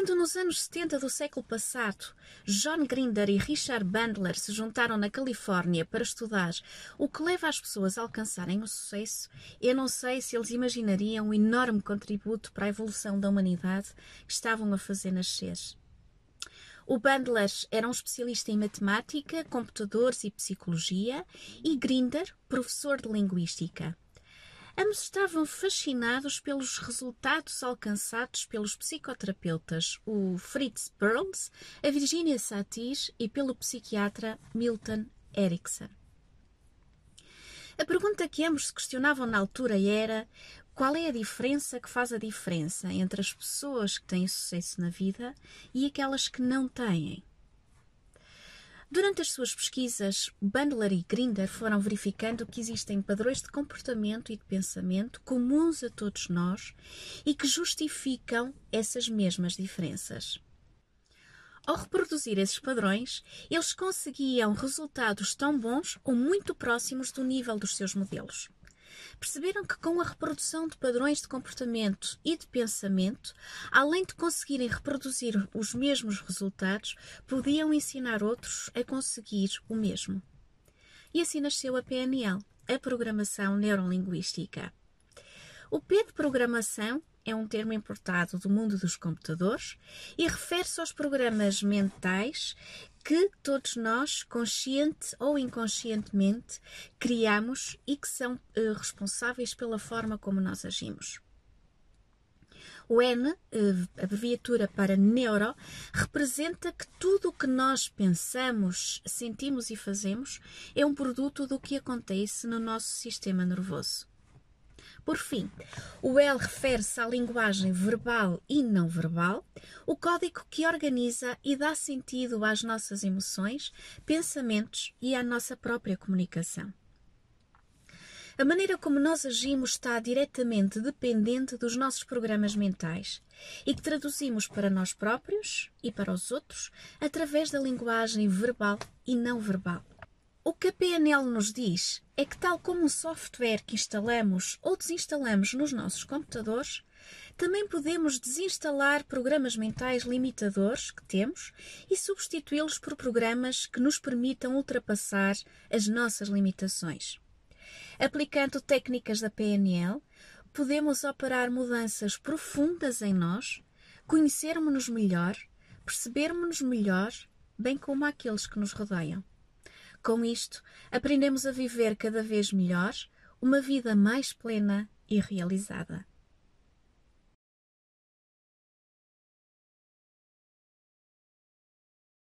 Quando nos anos 70 do século passado, John Grinder e Richard Bandler se juntaram na Califórnia para estudar o que leva as pessoas a alcançarem o sucesso, eu não sei se eles imaginariam o enorme contributo para a evolução da humanidade que estavam a fazer nascer. O Bandler era um especialista em matemática, computadores e psicologia, e Grinder, professor de linguística. Ambos estavam fascinados pelos resultados alcançados pelos psicoterapeutas, o Fritz Perls, a Virginia Satir e pelo psiquiatra Milton Erickson. A pergunta que ambos se questionavam na altura era qual é a diferença que faz a diferença entre as pessoas que têm sucesso na vida e aquelas que não têm? Durante as suas pesquisas, Bandler e Grinder foram verificando que existem padrões de comportamento e de pensamento comuns a todos nós e que justificam essas mesmas diferenças. Ao reproduzir esses padrões, eles conseguiam resultados tão bons ou muito próximos do nível dos seus modelos perceberam que com a reprodução de padrões de comportamento e de pensamento, além de conseguirem reproduzir os mesmos resultados, podiam ensinar outros a conseguir o mesmo. E assim nasceu a PNL, a Programação Neurolinguística. O P de programação é um termo importado do mundo dos computadores e refere-se aos programas mentais que todos nós, consciente ou inconscientemente, criamos e que são uh, responsáveis pela forma como nós agimos. O N, eh, abreviatura para neuro, representa que tudo o que nós pensamos, sentimos e fazemos é um produto do que acontece no nosso sistema nervoso. Por fim, o L refere-se à linguagem verbal e não verbal, o código que organiza e dá sentido às nossas emoções, pensamentos e à nossa própria comunicação. A maneira como nós agimos está diretamente dependente dos nossos programas mentais e que traduzimos para nós próprios e para os outros através da linguagem verbal e não verbal. O que a PNL nos diz é que, tal como um software que instalamos ou desinstalamos nos nossos computadores, também podemos desinstalar programas mentais limitadores que temos e substituí-los por programas que nos permitam ultrapassar as nossas limitações. Aplicando técnicas da PNL, podemos operar mudanças profundas em nós, conhecermos-nos melhor, percebermos-nos melhor, bem como aqueles que nos rodeiam. Com isto, aprendemos a viver cada vez melhor, uma vida mais plena e realizada.